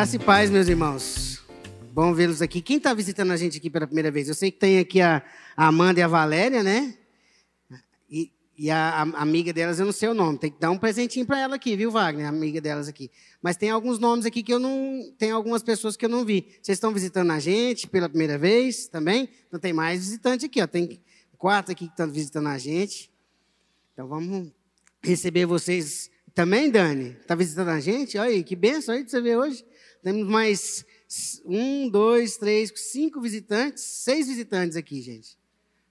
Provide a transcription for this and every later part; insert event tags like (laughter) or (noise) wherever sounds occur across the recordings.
Graça e paz, meus irmãos. Bom vê-los aqui. Quem está visitando a gente aqui pela primeira vez? Eu sei que tem aqui a Amanda e a Valéria, né? E, e a, a, amiga delas, eu não sei o nome. Tem que dar um presentinho para ela aqui, viu, Wagner? A amiga delas aqui. Mas tem alguns nomes aqui que eu não. Tem algumas pessoas que eu não vi. Vocês estão visitando a gente pela primeira vez também? Não tem mais visitante aqui, ó. Tem quatro aqui que estão visitando a gente. Então vamos receber vocês também, Dani. Está visitando a gente? Olha aí, que benção aí de você ver hoje. Temos mais um, dois, três, cinco visitantes, seis visitantes aqui, gente.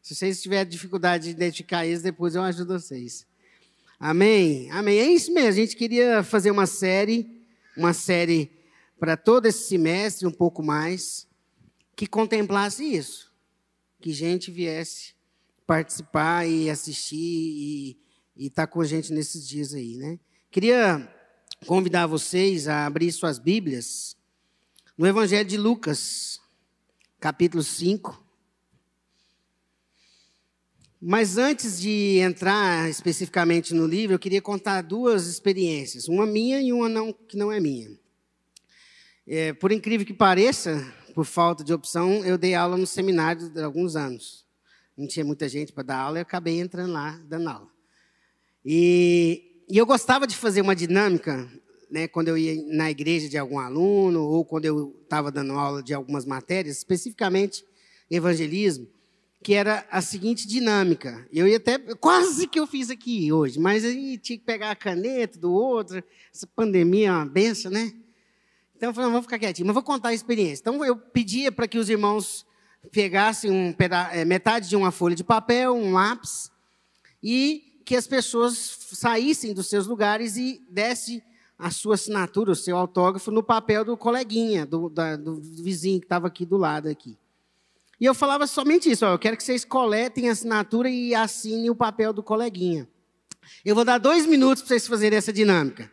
Se vocês tiverem dificuldade de identificar eles, depois eu ajudo vocês. Amém? Amém. É isso mesmo. A gente queria fazer uma série, uma série para todo esse semestre, um pouco mais, que contemplasse isso. Que gente viesse participar e assistir e estar tá com a gente nesses dias aí, né? Queria convidar vocês a abrir suas Bíblias no Evangelho de Lucas, capítulo 5. Mas antes de entrar especificamente no livro, eu queria contar duas experiências, uma minha e uma não, que não é minha. É, por incrível que pareça, por falta de opção, eu dei aula no seminário de alguns anos. Não tinha muita gente para dar aula, eu acabei entrando lá dando aula. E e eu gostava de fazer uma dinâmica, né, quando eu ia na igreja de algum aluno, ou quando eu estava dando aula de algumas matérias, especificamente evangelismo, que era a seguinte dinâmica. Eu ia até. Quase que eu fiz aqui hoje, mas aí tinha que pegar a caneta do outro. Essa pandemia é uma benção, né? Então eu falei, vamos ficar quietinho, mas vou contar a experiência. Então eu pedia para que os irmãos pegassem um peda eh, metade de uma folha de papel, um lápis, e que as pessoas saíssem dos seus lugares e desse a sua assinatura, o seu autógrafo no papel do coleguinha, do, da, do vizinho que estava aqui do lado aqui. E eu falava somente isso, ó, eu quero que vocês coletem a assinatura e assinem o papel do coleguinha. Eu vou dar dois minutos para vocês fazerem essa dinâmica.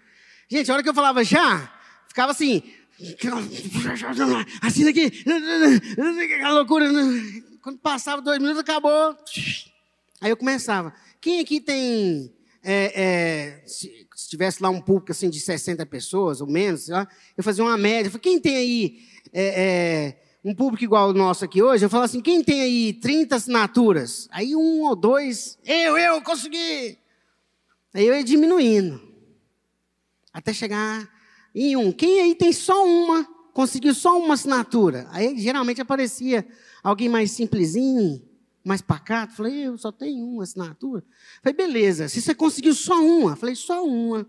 Gente, a hora que eu falava já, ficava assim, assina aqui, (laughs) aquela loucura. Quando passava dois minutos, acabou. Aí eu começava. Quem aqui tem. É, é, se, se, tivesse lá um público assim, de 60 pessoas ou menos, eu fazia uma média. falei, quem tem aí é, é, um público igual o nosso aqui hoje? Eu falo assim: quem tem aí 30 assinaturas? Aí um ou dois, eu, eu consegui. Aí eu ia diminuindo. Até chegar em um. Quem aí tem só uma? Conseguiu só uma assinatura? Aí geralmente aparecia alguém mais simplesinho mais pacato. Falei, eu só tenho uma assinatura. Falei, beleza, se você conseguiu só uma. Falei, só uma.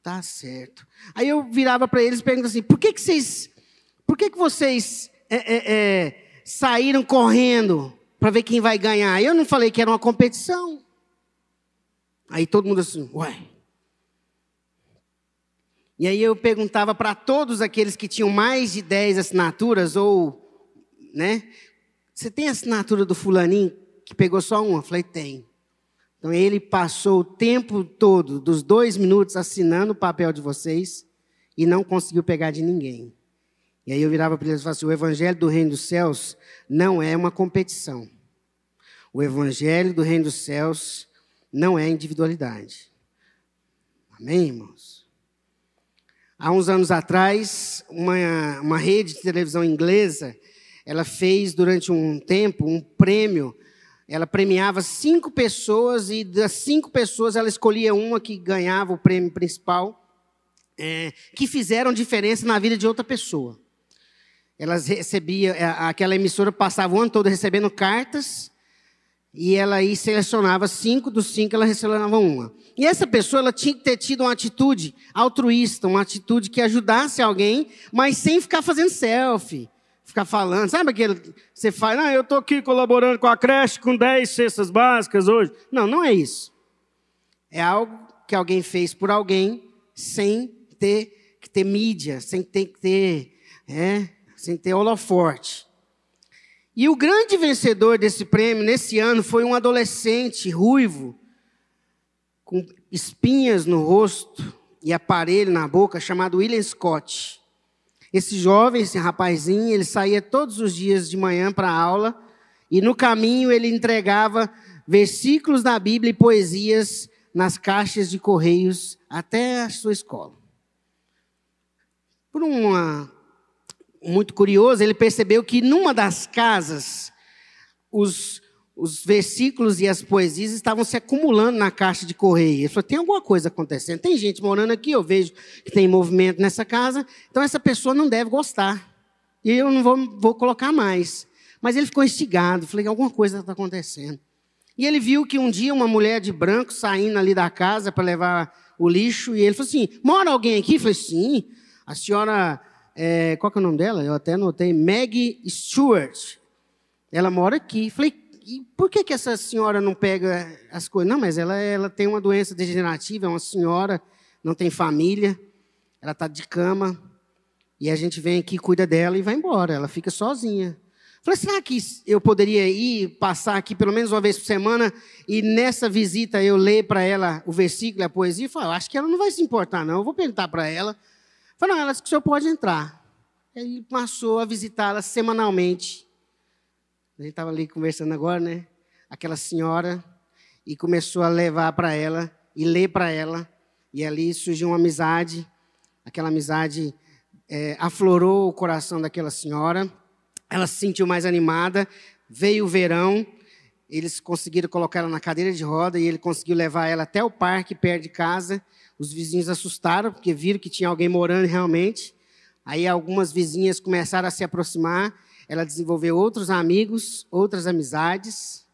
Tá certo. Aí eu virava para eles e perguntava assim, por que, que vocês, por que, que vocês é, é, é, saíram correndo para ver quem vai ganhar? Eu não falei que era uma competição. Aí todo mundo assim, ué. E aí eu perguntava para todos aqueles que tinham mais de 10 assinaturas, ou, né, você tem a assinatura do fulaninho que pegou só uma? Eu falei, tem. Então ele passou o tempo todo, dos dois minutos, assinando o papel de vocês e não conseguiu pegar de ninguém. E aí eu virava para eles e falava assim: o evangelho do reino dos céus não é uma competição. O evangelho do reino dos céus não é individualidade. Amém, irmãos? Há uns anos atrás, uma, uma rede de televisão inglesa ela fez durante um tempo um prêmio. Ela premiava cinco pessoas e das cinco pessoas ela escolhia uma que ganhava o prêmio principal, é, que fizeram diferença na vida de outra pessoa. Elas recebia, é, aquela emissora passava o ano todo recebendo cartas e ela aí selecionava cinco dos cinco, ela selecionava uma. E essa pessoa ela tinha que ter tido uma atitude altruísta, uma atitude que ajudasse alguém, mas sem ficar fazendo selfie, ficar falando. Sabe aquele você faz, ah, eu estou aqui colaborando com a creche com 10 cestas básicas hoje. Não, não é isso. É algo que alguém fez por alguém sem ter que ter mídia, sem ter que ter, é, sem ter holoforte. E o grande vencedor desse prêmio nesse ano foi um adolescente ruivo, com espinhas no rosto e aparelho na boca, chamado William Scott. Esse jovem, esse rapazinho, ele saía todos os dias de manhã para a aula e no caminho ele entregava versículos da Bíblia e poesias nas caixas de correios até a sua escola. Por uma muito curioso, ele percebeu que numa das casas os, os versículos e as poesias estavam se acumulando na caixa de correio. Ele falou: tem alguma coisa acontecendo. Tem gente morando aqui, eu vejo que tem movimento nessa casa, então essa pessoa não deve gostar. E eu não vou, vou colocar mais. Mas ele ficou instigado, falei: alguma coisa está acontecendo. E ele viu que um dia uma mulher de branco saindo ali da casa para levar o lixo, e ele falou assim: mora alguém aqui? Eu falei: sim. A senhora, é, qual que é o nome dela? Eu até anotei, Maggie Stewart. Ela mora aqui. Falei, e por que, que essa senhora não pega as coisas? Não, mas ela, ela tem uma doença degenerativa, é uma senhora, não tem família, ela está de cama, e a gente vem aqui, cuida dela e vai embora, ela fica sozinha. Falei, será que eu poderia ir, passar aqui pelo menos uma vez por semana, e nessa visita eu ler para ela o versículo a poesia? Falei, acho que ela não vai se importar, não, eu vou perguntar para ela. Falei, não, ela disse que o senhor pode entrar. Ele passou a visitá-la semanalmente. A gente estava ali conversando agora, né? Aquela senhora, e começou a levar para ela e ler para ela. E ali surgiu uma amizade. Aquela amizade é, aflorou o coração daquela senhora. Ela se sentiu mais animada. Veio o verão, eles conseguiram colocar ela na cadeira de roda e ele conseguiu levar ela até o parque perto de casa. Os vizinhos assustaram porque viram que tinha alguém morando realmente. Aí algumas vizinhas começaram a se aproximar. Ela desenvolveu outros amigos, outras amizades.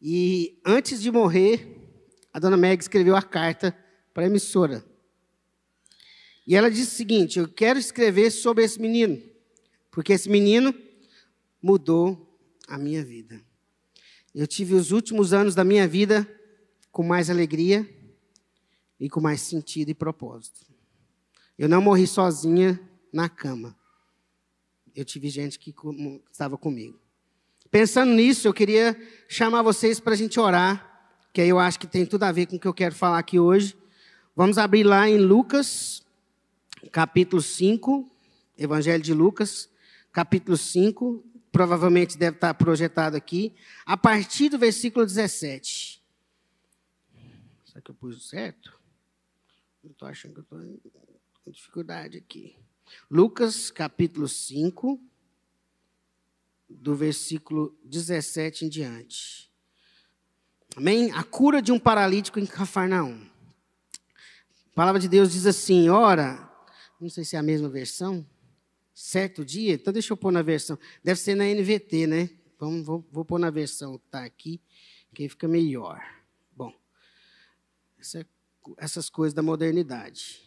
E antes de morrer, a dona Meg escreveu a carta para a emissora. E ela disse o seguinte: Eu quero escrever sobre esse menino, porque esse menino mudou a minha vida. Eu tive os últimos anos da minha vida com mais alegria e com mais sentido e propósito. Eu não morri sozinha na cama. Eu tive gente que estava comigo. Pensando nisso, eu queria chamar vocês para a gente orar, que aí eu acho que tem tudo a ver com o que eu quero falar aqui hoje. Vamos abrir lá em Lucas, capítulo 5, Evangelho de Lucas, capítulo 5, provavelmente deve estar projetado aqui, a partir do versículo 17. Será que eu pus certo? Eu estou achando que eu estou com dificuldade aqui. Lucas, capítulo 5, do versículo 17 em diante. Amém? A cura de um paralítico em Cafarnaum. A palavra de Deus diz assim: ora, não sei se é a mesma versão, certo dia, então deixa eu pôr na versão, deve ser na NVT, né? Vamos, vou, vou pôr na versão que está aqui, que aí fica melhor. Bom, essa essas coisas da modernidade.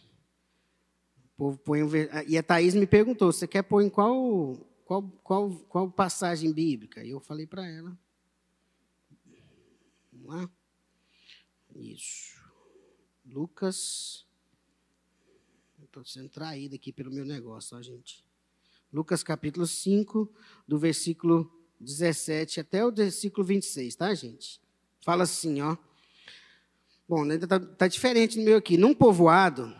Povo põe um, e a Thaís me perguntou: você quer pôr em qual, qual, qual, qual passagem bíblica? E eu falei para ela. Vamos lá? Isso. Lucas. Estou sendo traído aqui pelo meu negócio, ó, gente. Lucas capítulo 5, do versículo 17 até o versículo 26, tá, gente? Fala assim, ó. Bom, ainda está tá diferente no meu aqui. Num povoado,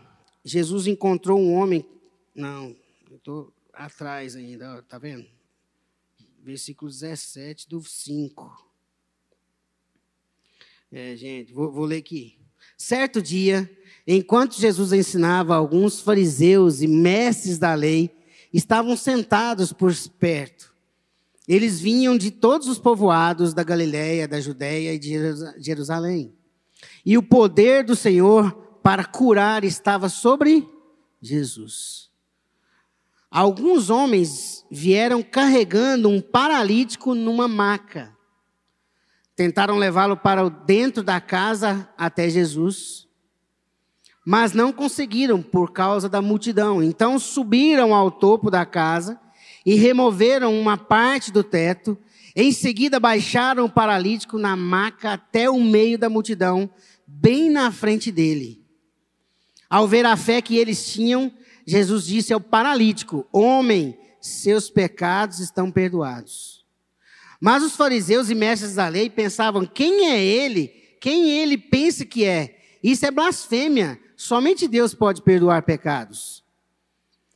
Jesus encontrou um homem. Não, eu estou atrás ainda, está vendo? Versículo 17 do 5. É, gente, vou, vou ler aqui. Certo dia, enquanto Jesus ensinava, alguns fariseus e mestres da lei estavam sentados por perto. Eles vinham de todos os povoados da Galiléia, da Judéia e de Jerusalém. E o poder do Senhor para curar estava sobre Jesus. Alguns homens vieram carregando um paralítico numa maca. Tentaram levá-lo para dentro da casa até Jesus, mas não conseguiram por causa da multidão. Então subiram ao topo da casa e removeram uma parte do teto. Em seguida baixaram o paralítico na maca até o meio da multidão bem na frente dele. Ao ver a fé que eles tinham, Jesus disse ao paralítico: Homem, seus pecados estão perdoados. Mas os fariseus e mestres da lei pensavam: quem é ele? Quem ele pensa que é? Isso é blasfêmia. Somente Deus pode perdoar pecados.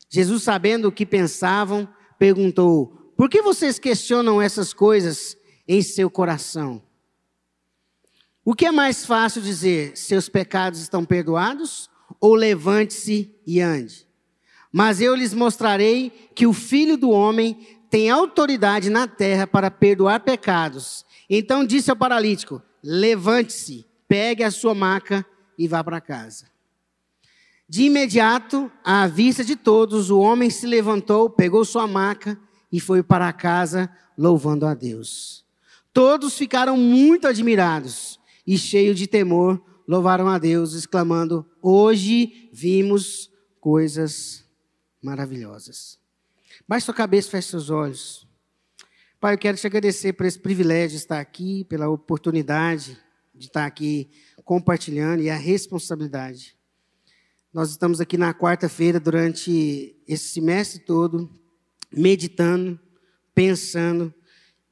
Jesus, sabendo o que pensavam, perguntou: Por que vocês questionam essas coisas em seu coração? O que é mais fácil dizer? Seus pecados estão perdoados? Ou levante-se e ande? Mas eu lhes mostrarei que o filho do homem tem autoridade na terra para perdoar pecados. Então disse ao paralítico: Levante-se, pegue a sua maca e vá para casa. De imediato, à vista de todos, o homem se levantou, pegou sua maca e foi para casa, louvando a Deus. Todos ficaram muito admirados e, cheios de temor, louvaram a Deus, exclamando: Hoje vimos coisas maravilhosas. Baixe sua cabeça, feche seus olhos. Pai, eu quero te agradecer por esse privilégio de estar aqui, pela oportunidade de estar aqui compartilhando e a responsabilidade. Nós estamos aqui na quarta-feira, durante esse semestre todo, meditando, pensando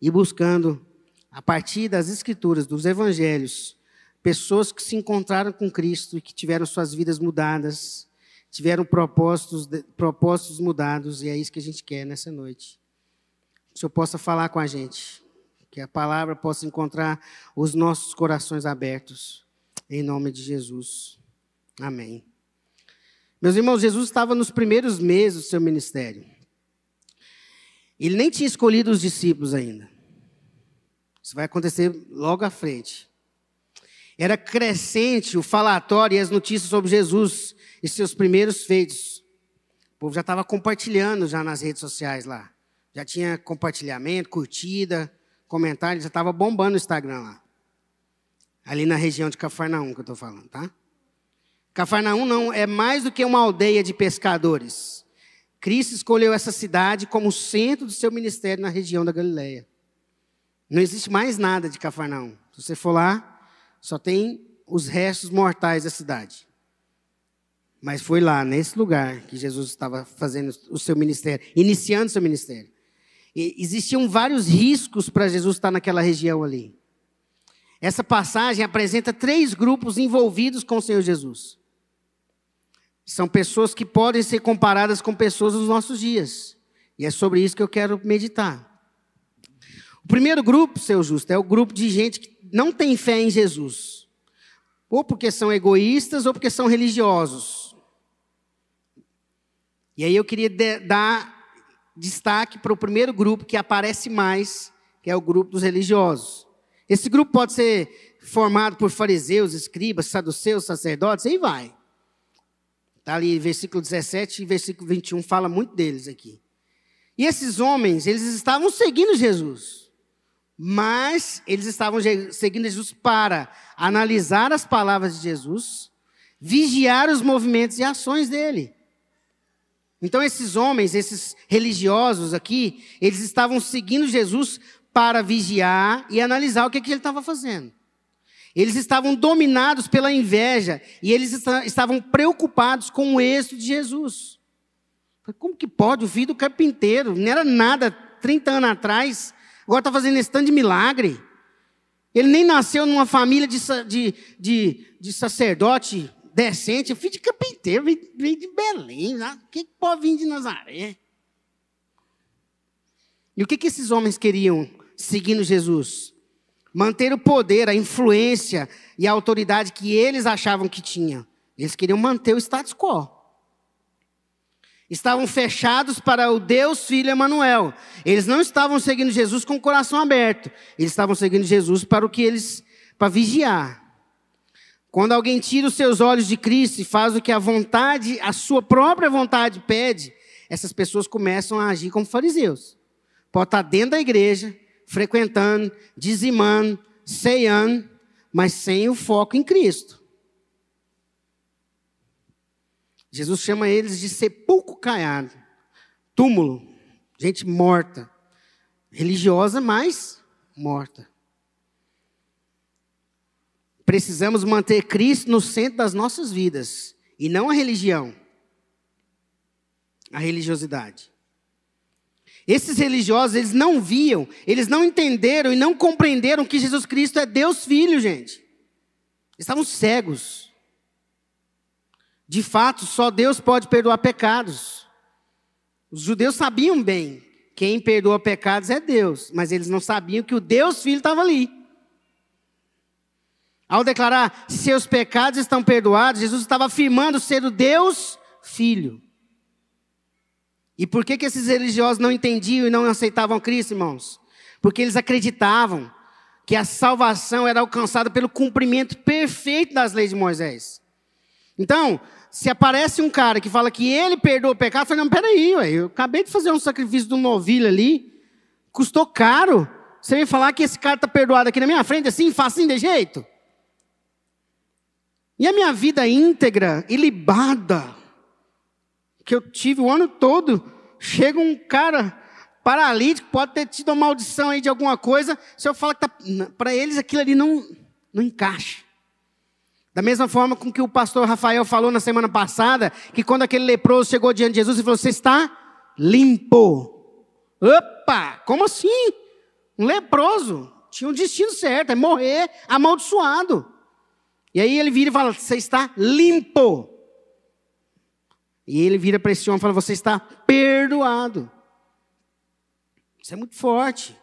e buscando, a partir das Escrituras, dos Evangelhos, pessoas que se encontraram com Cristo e que tiveram suas vidas mudadas, tiveram propósitos, propósitos mudados, e é isso que a gente quer nessa noite. Que o Senhor possa falar com a gente, que a palavra possa encontrar os nossos corações abertos, em nome de Jesus. Amém. Meus irmãos, Jesus estava nos primeiros meses do seu ministério. Ele nem tinha escolhido os discípulos ainda. Isso vai acontecer logo à frente. Era crescente o falatório e as notícias sobre Jesus e seus primeiros feitos. O povo já estava compartilhando já nas redes sociais lá. Já tinha compartilhamento, curtida, comentário, já estava bombando o Instagram lá. Ali na região de Cafarnaum que eu estou falando, tá? Cafarnaum não é mais do que uma aldeia de pescadores. Cristo escolheu essa cidade como centro do seu ministério na região da Galileia. Não existe mais nada de Cafarnaum. Se você for lá, só tem os restos mortais da cidade. Mas foi lá, nesse lugar, que Jesus estava fazendo o seu ministério, iniciando o seu ministério. E existiam vários riscos para Jesus estar naquela região ali. Essa passagem apresenta três grupos envolvidos com o Senhor Jesus. São pessoas que podem ser comparadas com pessoas dos nossos dias. E é sobre isso que eu quero meditar. O primeiro grupo, seu justo, é o grupo de gente que não tem fé em Jesus. Ou porque são egoístas ou porque são religiosos. E aí eu queria dar destaque para o primeiro grupo que aparece mais, que é o grupo dos religiosos. Esse grupo pode ser formado por fariseus, escribas, saduceus, sacerdotes, aí vai. Está ali, versículo 17 e versículo 21, fala muito deles aqui. E esses homens, eles estavam seguindo Jesus. Mas eles estavam seguindo Jesus para analisar as palavras de Jesus, vigiar os movimentos e ações dele. Então, esses homens, esses religiosos aqui, eles estavam seguindo Jesus para vigiar e analisar o que, que ele estava fazendo. Eles estavam dominados pela inveja e eles estavam preocupados com o êxito de Jesus. Como que pode? O filho do carpinteiro, não era nada 30 anos atrás, agora está fazendo esse tanto de milagre. Ele nem nasceu numa família de, de, de, de sacerdote decente, filho de carpinteiro, veio, de Belém. Né? O que, que pode vir de Nazaré? E o que, que esses homens queriam seguindo Jesus? Manter o poder, a influência e a autoridade que eles achavam que tinham. Eles queriam manter o status quo. Estavam fechados para o Deus Filho Emanuel. Eles não estavam seguindo Jesus com o coração aberto. Eles estavam seguindo Jesus para o que eles para vigiar. Quando alguém tira os seus olhos de Cristo e faz o que a vontade, a sua própria vontade pede, essas pessoas começam a agir como fariseus. Pode estar dentro da igreja, frequentando, dizimando, ceiando, mas sem o foco em Cristo. Jesus chama eles de sepulcro caiado, túmulo, gente morta, religiosa, mas morta. Precisamos manter Cristo no centro das nossas vidas e não a religião, a religiosidade. Esses religiosos, eles não viam, eles não entenderam e não compreenderam que Jesus Cristo é Deus Filho, gente. Eles estavam cegos. De fato, só Deus pode perdoar pecados. Os judeus sabiam bem, quem perdoa pecados é Deus, mas eles não sabiam que o Deus Filho estava ali. Ao declarar seus pecados estão perdoados, Jesus estava afirmando ser o Deus Filho. E por que, que esses religiosos não entendiam e não aceitavam Cristo, irmãos? Porque eles acreditavam que a salvação era alcançada pelo cumprimento perfeito das leis de Moisés. Então, se aparece um cara que fala que ele perdoa o pecado, falei, não, peraí, ué, eu acabei de fazer um sacrifício de um novilho ali, custou caro. Você vem falar que esse cara está perdoado aqui na minha frente, assim, facinho de jeito? E a minha vida íntegra, ilibada, que eu tive o ano todo, chega um cara paralítico, pode ter tido uma maldição aí de alguma coisa, se eu falar que tá, para eles aquilo ali não, não encaixa. Da mesma forma com que o pastor Rafael falou na semana passada, que quando aquele leproso chegou diante de Jesus e falou: Você está limpo. Opa, como assim? Um leproso tinha um destino certo, é morrer amaldiçoado. E aí ele vira e fala: Você está limpo. E ele vira para esse homem e fala: Você está perdoado. Isso é muito forte.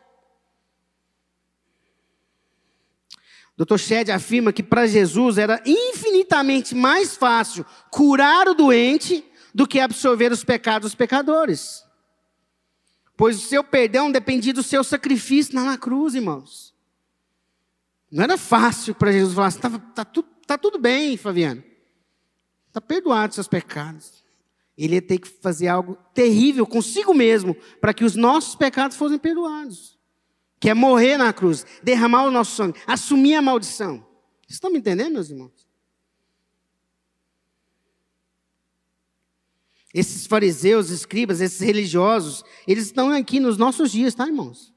Dr. Shedd afirma que para Jesus era infinitamente mais fácil curar o doente do que absorver os pecados dos pecadores. Pois o seu perdão dependia do seu sacrifício na cruz, irmãos. Não era fácil para Jesus falar assim: tá, tá, tudo, tá tudo bem, Fabiano. Está perdoado os seus pecados. Ele ia ter que fazer algo terrível consigo mesmo para que os nossos pecados fossem perdoados. Que é morrer na cruz, derramar o nosso sangue, assumir a maldição. Vocês estão me entendendo, meus irmãos? Esses fariseus, escribas, esses religiosos, eles estão aqui nos nossos dias, tá, irmãos?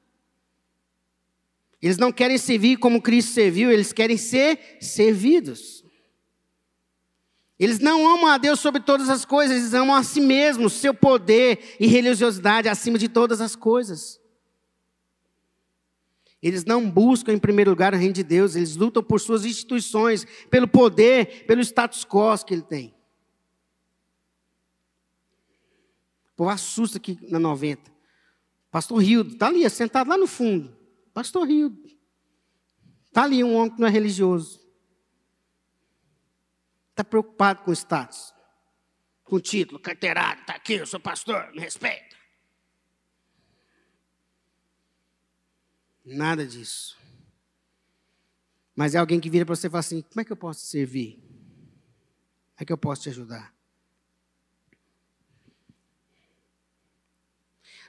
Eles não querem servir como Cristo serviu, eles querem ser servidos. Eles não amam a Deus sobre todas as coisas, eles amam a si mesmos, seu poder e religiosidade acima de todas as coisas. Eles não buscam em primeiro lugar o reino de Deus, eles lutam por suas instituições, pelo poder, pelo status quo que ele tem. O povo assusta aqui na 90. Pastor Rildo, está ali, sentado lá no fundo. Pastor Rildo. Está ali um homem que não é religioso. Está preocupado com status, com título, carteirado, está aqui, eu sou pastor, me respeita. Nada disso. Mas é alguém que vira para você e fala assim: como é que eu posso te servir? Como é que eu posso te ajudar?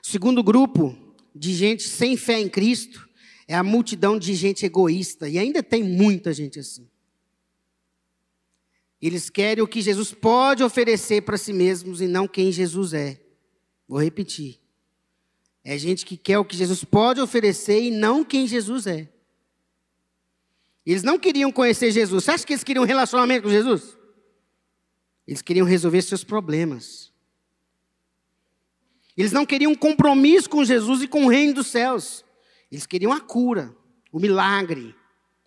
Segundo grupo de gente sem fé em Cristo é a multidão de gente egoísta. E ainda tem muita gente assim. Eles querem o que Jesus pode oferecer para si mesmos e não quem Jesus é. Vou repetir. É gente que quer o que Jesus pode oferecer e não quem Jesus é. Eles não queriam conhecer Jesus. Você acha que eles queriam um relacionamento com Jesus? Eles queriam resolver seus problemas. Eles não queriam um compromisso com Jesus e com o reino dos céus. Eles queriam a cura, o milagre,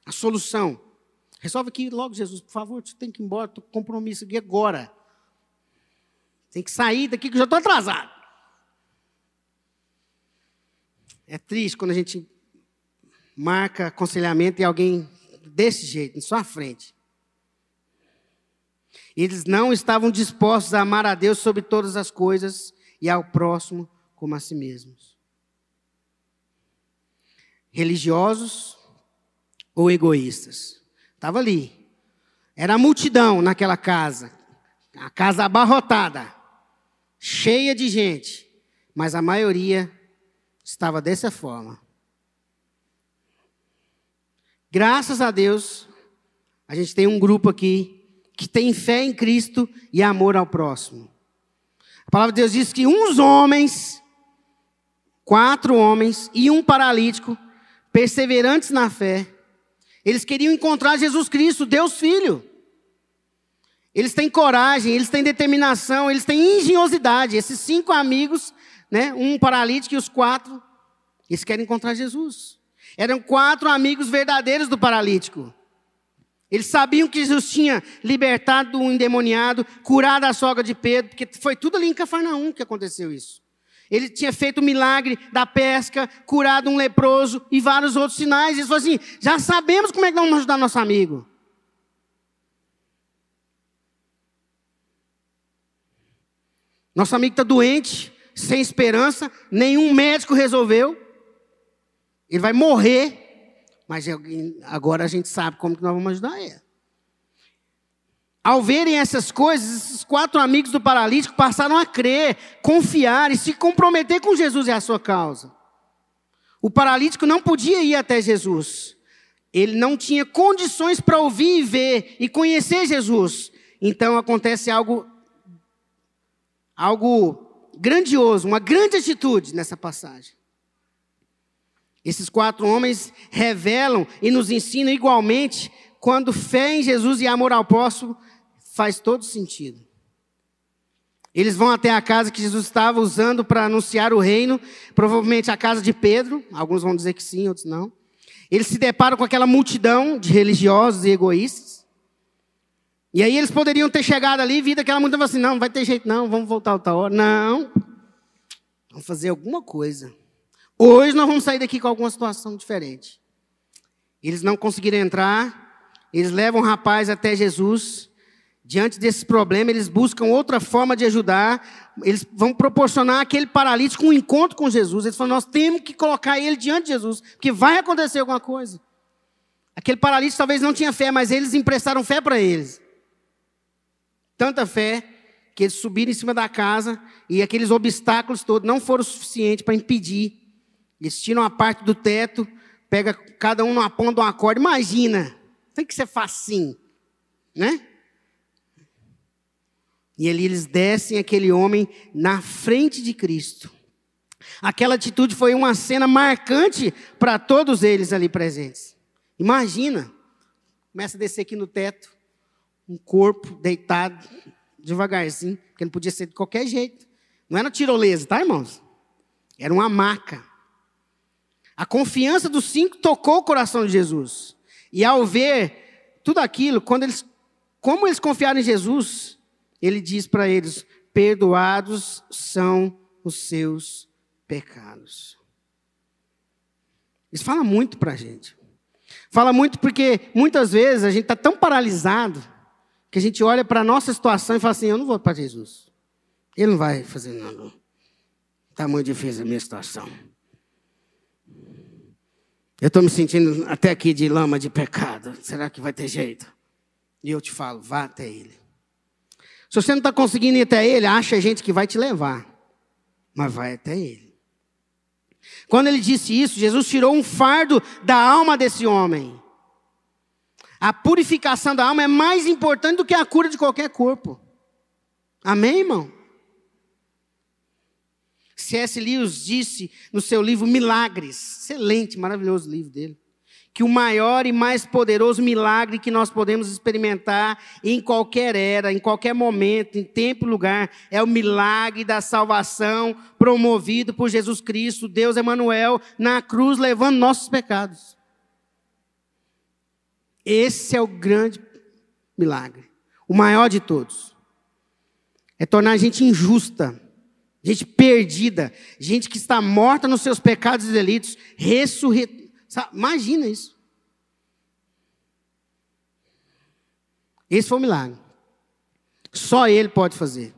a solução. Resolve aqui logo, Jesus, por favor, você tem que ir embora, estou com compromisso aqui agora. Tem que sair daqui que eu já estou atrasado. É triste quando a gente marca aconselhamento e alguém desse jeito, em sua frente. Eles não estavam dispostos a amar a Deus sobre todas as coisas e ao próximo como a si mesmos. Religiosos ou egoístas? Estava ali. Era a multidão naquela casa. A casa abarrotada. Cheia de gente. Mas a maioria estava dessa forma. Graças a Deus, a gente tem um grupo aqui que tem fé em Cristo e amor ao próximo. A palavra de Deus diz que uns homens, quatro homens e um paralítico, perseverantes na fé, eles queriam encontrar Jesus Cristo, Deus Filho. Eles têm coragem, eles têm determinação, eles têm engenhosidade. Esses cinco amigos, né, um paralítico e os quatro, eles querem encontrar Jesus. Eram quatro amigos verdadeiros do paralítico. Eles sabiam que Jesus tinha libertado um endemoniado, curado a sogra de Pedro, porque foi tudo ali em Cafarnaum que aconteceu isso. Ele tinha feito o milagre da pesca, curado um leproso e vários outros sinais. Ele falou assim: já sabemos como é que vamos ajudar nosso amigo. Nosso amigo está doente, sem esperança, nenhum médico resolveu. Ele vai morrer, mas agora a gente sabe como que nós vamos ajudar ele. Ao verem essas coisas, esses quatro amigos do paralítico passaram a crer, confiar e se comprometer com Jesus e a sua causa. O paralítico não podia ir até Jesus. Ele não tinha condições para ouvir e ver e conhecer Jesus. Então acontece algo algo grandioso, uma grande atitude nessa passagem. Esses quatro homens revelam e nos ensinam igualmente quando fé em Jesus e amor ao próximo faz todo sentido. Eles vão até a casa que Jesus estava usando para anunciar o reino, provavelmente a casa de Pedro, alguns vão dizer que sim, outros não. Eles se deparam com aquela multidão de religiosos e egoístas. E aí eles poderiam ter chegado ali e visto aquela multidão assim, não, não vai ter jeito não, vamos voltar outra hora. Não, vamos fazer alguma coisa. Hoje nós vamos sair daqui com alguma situação diferente. Eles não conseguiram entrar, eles levam o rapaz até Jesus. Diante desse problema, eles buscam outra forma de ajudar. Eles vão proporcionar aquele paralítico um encontro com Jesus. Eles falam: nós temos que colocar ele diante de Jesus, porque vai acontecer alguma coisa. Aquele paralítico talvez não tinha fé, mas eles emprestaram fé para eles. Tanta fé que eles subiram em cima da casa e aqueles obstáculos todos não foram suficientes para impedir. Eles tiram a parte do teto, pega cada um numa ponta de uma corda. Imagina, tem que ser facinho, né? E ali eles descem aquele homem na frente de Cristo. Aquela atitude foi uma cena marcante para todos eles ali presentes. Imagina, começa a descer aqui no teto, um corpo deitado, devagarzinho, porque não podia ser de qualquer jeito. Não era tirolesa, tá, irmãos? Era uma maca. A confiança dos cinco tocou o coração de Jesus. E ao ver tudo aquilo, quando eles, como eles confiaram em Jesus, ele diz para eles: perdoados são os seus pecados. Isso fala muito para a gente. Fala muito porque muitas vezes a gente está tão paralisado que a gente olha para a nossa situação e fala assim: eu não vou para Jesus. Ele não vai fazer nada. Está muito difícil a minha situação. Eu estou me sentindo até aqui de lama de pecado. Será que vai ter jeito? E eu te falo: vá até Ele. Se você não está conseguindo ir até ele, acha gente que vai te levar. Mas vai até ele. Quando ele disse isso, Jesus tirou um fardo da alma desse homem. A purificação da alma é mais importante do que a cura de qualquer corpo. Amém, irmão? C.S. Lewis disse no seu livro Milagres, excelente, maravilhoso livro dele que o maior e mais poderoso milagre que nós podemos experimentar em qualquer era, em qualquer momento, em tempo e lugar, é o milagre da salvação promovido por Jesus Cristo, Deus Emanuel, na cruz levando nossos pecados. Esse é o grande milagre, o maior de todos. É tornar a gente injusta, gente perdida, gente que está morta nos seus pecados e delitos, ressurretada Imagina isso. Esse foi o milagre. Só ele pode fazer.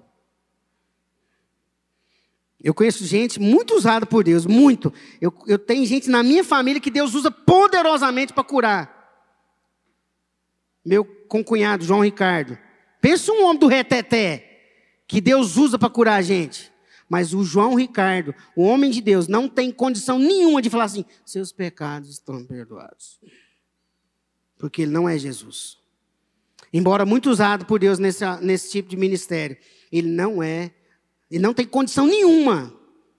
Eu conheço gente muito usada por Deus, muito. Eu, eu tenho gente na minha família que Deus usa poderosamente para curar. Meu concunhado, João Ricardo. Pensa um homem do reteté, que Deus usa para curar a gente. Mas o João Ricardo, o homem de Deus, não tem condição nenhuma de falar assim: seus pecados estão perdoados. Porque ele não é Jesus. Embora muito usado por Deus nesse, nesse tipo de ministério, ele não é, ele não tem condição nenhuma.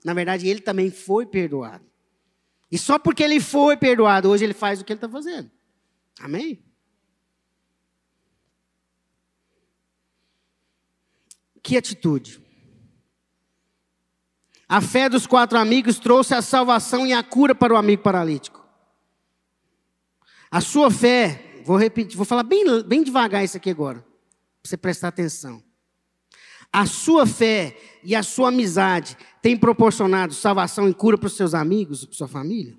Na verdade, ele também foi perdoado. E só porque ele foi perdoado, hoje ele faz o que ele está fazendo. Amém? Que atitude. A fé dos quatro amigos trouxe a salvação e a cura para o amigo paralítico. A sua fé, vou repetir, vou falar bem, bem devagar isso aqui agora, para você prestar atenção. A sua fé e a sua amizade têm proporcionado salvação e cura para os seus amigos, para sua família?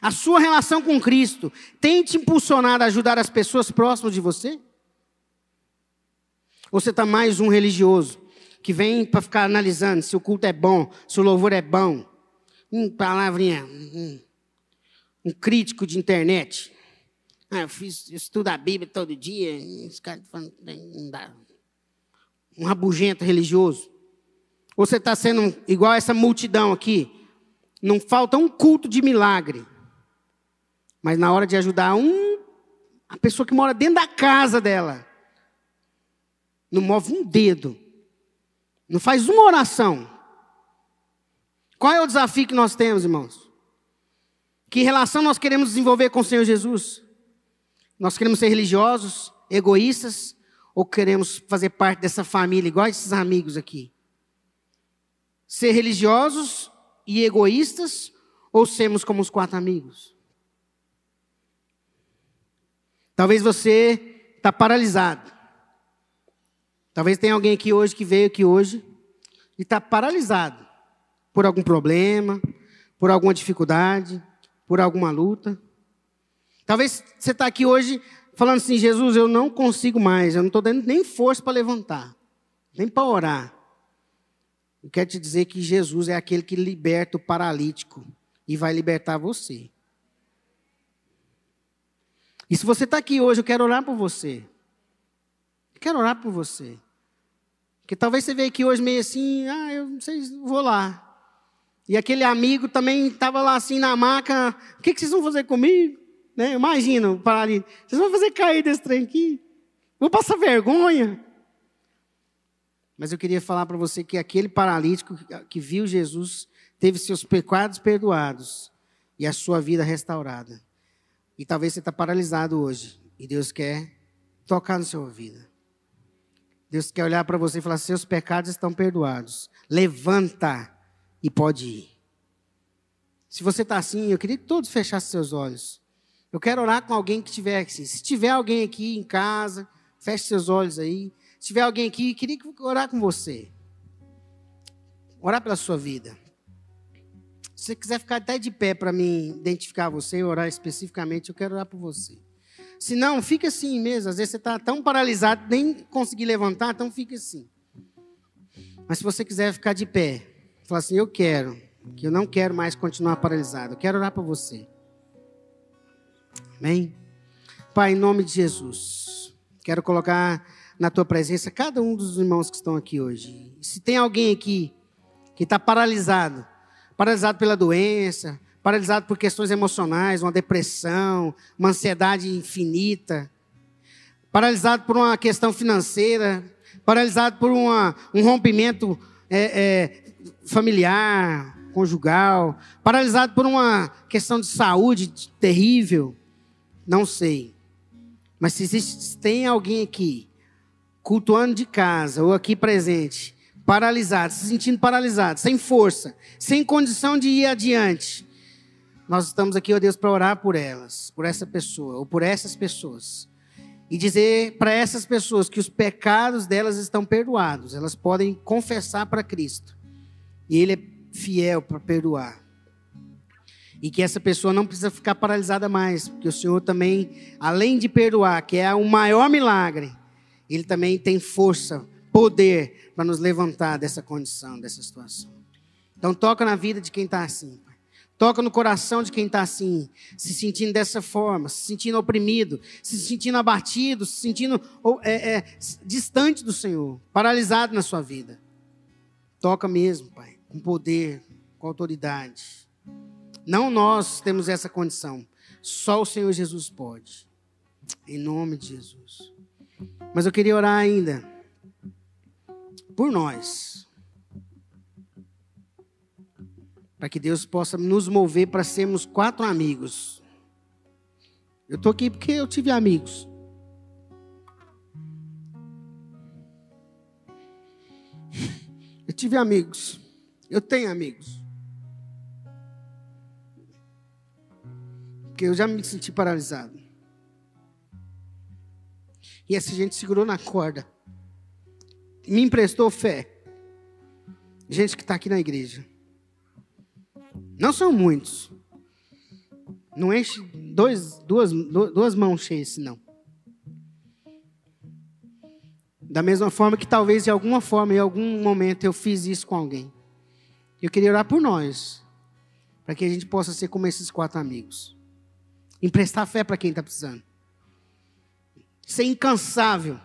A sua relação com Cristo tem te impulsionado a ajudar as pessoas próximas de você? Ou você está mais um religioso que vem para ficar analisando se o culto é bom, se o louvor é bom. Um palavrinha, um, um crítico de internet. Ah, eu fiz, eu estudo a Bíblia todo dia. Esse cara falando, não dá. Um rabugento religioso. Ou você está sendo igual essa multidão aqui. Não falta um culto de milagre. Mas na hora de ajudar um, a pessoa que mora dentro da casa dela, não move um dedo, não faz uma oração. Qual é o desafio que nós temos, irmãos? Que relação nós queremos desenvolver com o Senhor Jesus? Nós queremos ser religiosos, egoístas, ou queremos fazer parte dessa família, igual esses amigos aqui? Ser religiosos e egoístas, ou sermos como os quatro amigos? Talvez você está paralisado. Talvez tenha alguém aqui hoje que veio aqui hoje e está paralisado por algum problema, por alguma dificuldade, por alguma luta. Talvez você está aqui hoje falando assim, Jesus, eu não consigo mais, eu não estou dando nem força para levantar, nem para orar. Eu quero te dizer que Jesus é aquele que liberta o paralítico e vai libertar você. E se você está aqui hoje, eu quero orar por você. Eu quero orar por você. Porque talvez você veja aqui hoje meio assim, ah, eu não sei, vou lá. E aquele amigo também estava lá assim na maca, o que, que vocês vão fazer comigo? Né? Imagina, o paralítico. Vocês vão fazer cair desse trem aqui? Vou passar vergonha. Mas eu queria falar para você que aquele paralítico que viu Jesus teve seus pecados perdoados e a sua vida restaurada. E talvez você está paralisado hoje. E Deus quer tocar na sua vida. Deus quer olhar para você e falar: seus pecados estão perdoados. Levanta e pode ir. Se você está assim, eu queria que todos fechassem seus olhos. Eu quero orar com alguém que estiver aqui. Se tiver alguém aqui em casa, feche seus olhos aí. Se tiver alguém aqui, eu queria orar com você. Orar pela sua vida. Se você quiser ficar até de pé para me identificar você e orar especificamente, eu quero orar por você. Se não, fica assim mesmo. Às vezes você está tão paralisado, nem conseguir levantar, então fica assim. Mas se você quiser ficar de pé, falar assim: Eu quero, que eu não quero mais continuar paralisado, eu quero orar por você. Amém? Pai, em nome de Jesus, quero colocar na tua presença cada um dos irmãos que estão aqui hoje. Se tem alguém aqui que está paralisado, paralisado pela doença, paralisado por questões emocionais, uma depressão, uma ansiedade infinita, paralisado por uma questão financeira, paralisado por uma, um rompimento é, é, familiar, conjugal, paralisado por uma questão de saúde terrível. Não sei. Mas se, existe, se tem alguém aqui, cultuando de casa ou aqui presente, paralisado, se sentindo paralisado, sem força, sem condição de ir adiante, nós estamos aqui, ó Deus, para orar por elas, por essa pessoa ou por essas pessoas. E dizer para essas pessoas que os pecados delas estão perdoados, elas podem confessar para Cristo. E Ele é fiel para perdoar. E que essa pessoa não precisa ficar paralisada mais, porque o Senhor também, além de perdoar, que é o maior milagre, Ele também tem força, poder para nos levantar dessa condição, dessa situação. Então toca na vida de quem está assim. Toca no coração de quem está assim, se sentindo dessa forma, se sentindo oprimido, se sentindo abatido, se sentindo é, é, distante do Senhor, paralisado na sua vida. Toca mesmo, Pai, com poder, com autoridade. Não nós temos essa condição. Só o Senhor Jesus pode. Em nome de Jesus. Mas eu queria orar ainda por nós. Para que Deus possa nos mover para sermos quatro amigos. Eu estou aqui porque eu tive amigos. Eu tive amigos. Eu tenho amigos. Porque eu já me senti paralisado. E essa gente segurou na corda. Me emprestou fé. Gente que está aqui na igreja. Não são muitos. Não enche dois, duas, duas mãos cheias, não. Da mesma forma que talvez de alguma forma, em algum momento, eu fiz isso com alguém. Eu queria orar por nós, para que a gente possa ser como esses quatro amigos. Emprestar fé para quem está precisando. Ser incansável.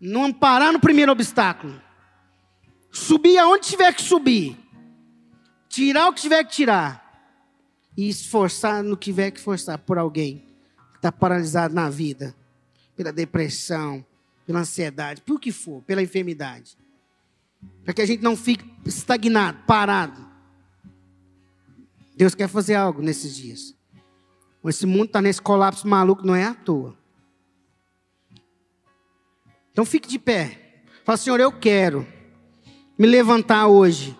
Não parar no primeiro obstáculo. Subir aonde tiver que subir. Tirar o que tiver que tirar. E esforçar no que tiver que forçar por alguém que está paralisado na vida. Pela depressão, pela ansiedade, por que for, pela enfermidade. Para que a gente não fique estagnado, parado. Deus quer fazer algo nesses dias. Esse mundo está nesse colapso maluco, não é à toa. Então fique de pé. Fala, Senhor, eu quero me levantar hoje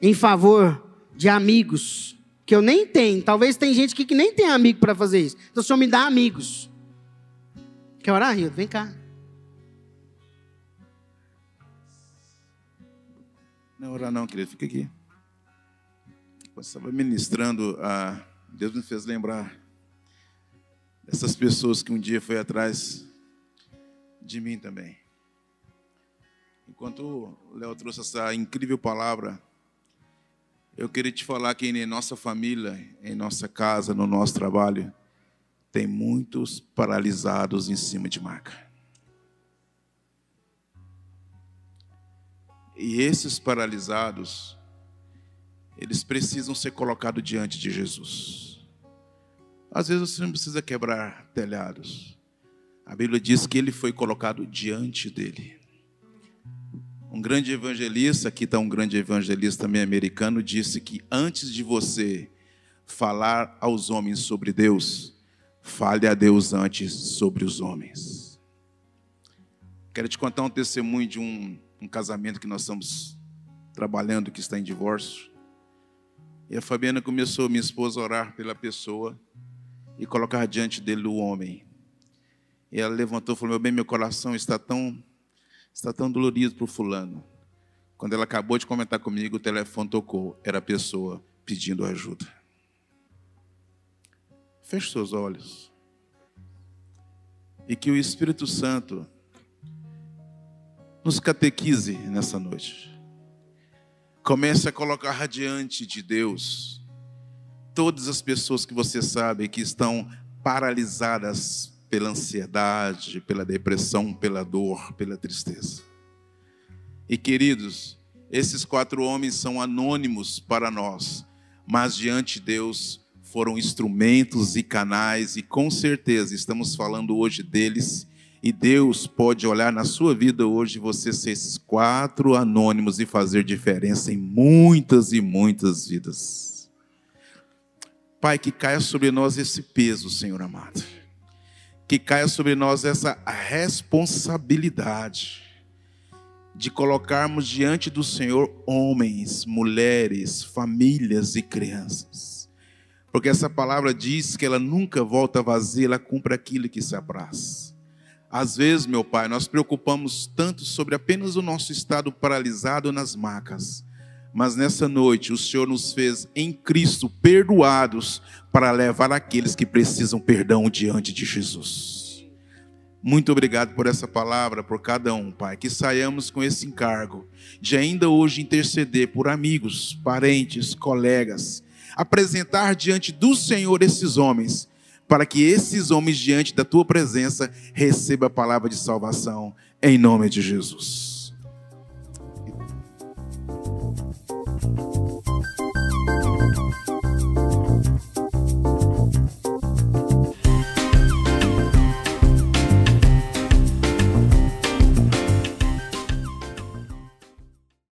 em favor de amigos que eu nem tenho. Talvez tem gente aqui que nem tem amigo para fazer isso. Então o Senhor me dá amigos. Quer orar, Rio? Vem cá. Não orar não, querido, fica aqui. Eu estava ministrando, a... Deus me fez lembrar dessas pessoas que um dia foi atrás de mim também. Enquanto o Léo trouxe essa incrível palavra, eu queria te falar que em nossa família, em nossa casa, no nosso trabalho, tem muitos paralisados em cima de marca. E esses paralisados, eles precisam ser colocados diante de Jesus. Às vezes você não precisa quebrar telhados. A Bíblia diz que ele foi colocado diante dele. Um grande evangelista, aqui está um grande evangelista também americano, disse que antes de você falar aos homens sobre Deus, fale a Deus antes sobre os homens. Quero te contar um testemunho de um um casamento que nós estamos trabalhando, que está em divórcio. E a Fabiana começou, minha esposa, a orar pela pessoa e colocar diante dele o homem. E ela levantou e falou: Meu bem, meu coração está tão, está tão dolorido para o fulano. Quando ela acabou de comentar comigo, o telefone tocou. Era a pessoa pedindo ajuda. Feche seus olhos. E que o Espírito Santo nos catequize nessa noite. Comece a colocar diante de Deus todas as pessoas que você sabe que estão paralisadas pela ansiedade, pela depressão, pela dor, pela tristeza. E queridos, esses quatro homens são anônimos para nós, mas diante de Deus foram instrumentos e canais, e com certeza estamos falando hoje deles e Deus pode olhar na sua vida hoje você ser esses quatro anônimos e fazer diferença em muitas e muitas vidas. Pai, que caia sobre nós esse peso, Senhor amado. Que caia sobre nós essa responsabilidade de colocarmos diante do Senhor homens, mulheres, famílias e crianças. Porque essa palavra diz que ela nunca volta vazia, ela cumpre aquilo que se apraz. Às vezes, meu Pai, nós preocupamos tanto sobre apenas o nosso estado paralisado nas macas. Mas nessa noite o Senhor nos fez em Cristo perdoados para levar aqueles que precisam perdão diante de Jesus. Muito obrigado por essa palavra, por cada um, Pai. Que saiamos com esse encargo de ainda hoje interceder por amigos, parentes, colegas, apresentar diante do Senhor esses homens para que esses homens, diante da tua presença, recebam a palavra de salvação, em nome de Jesus. you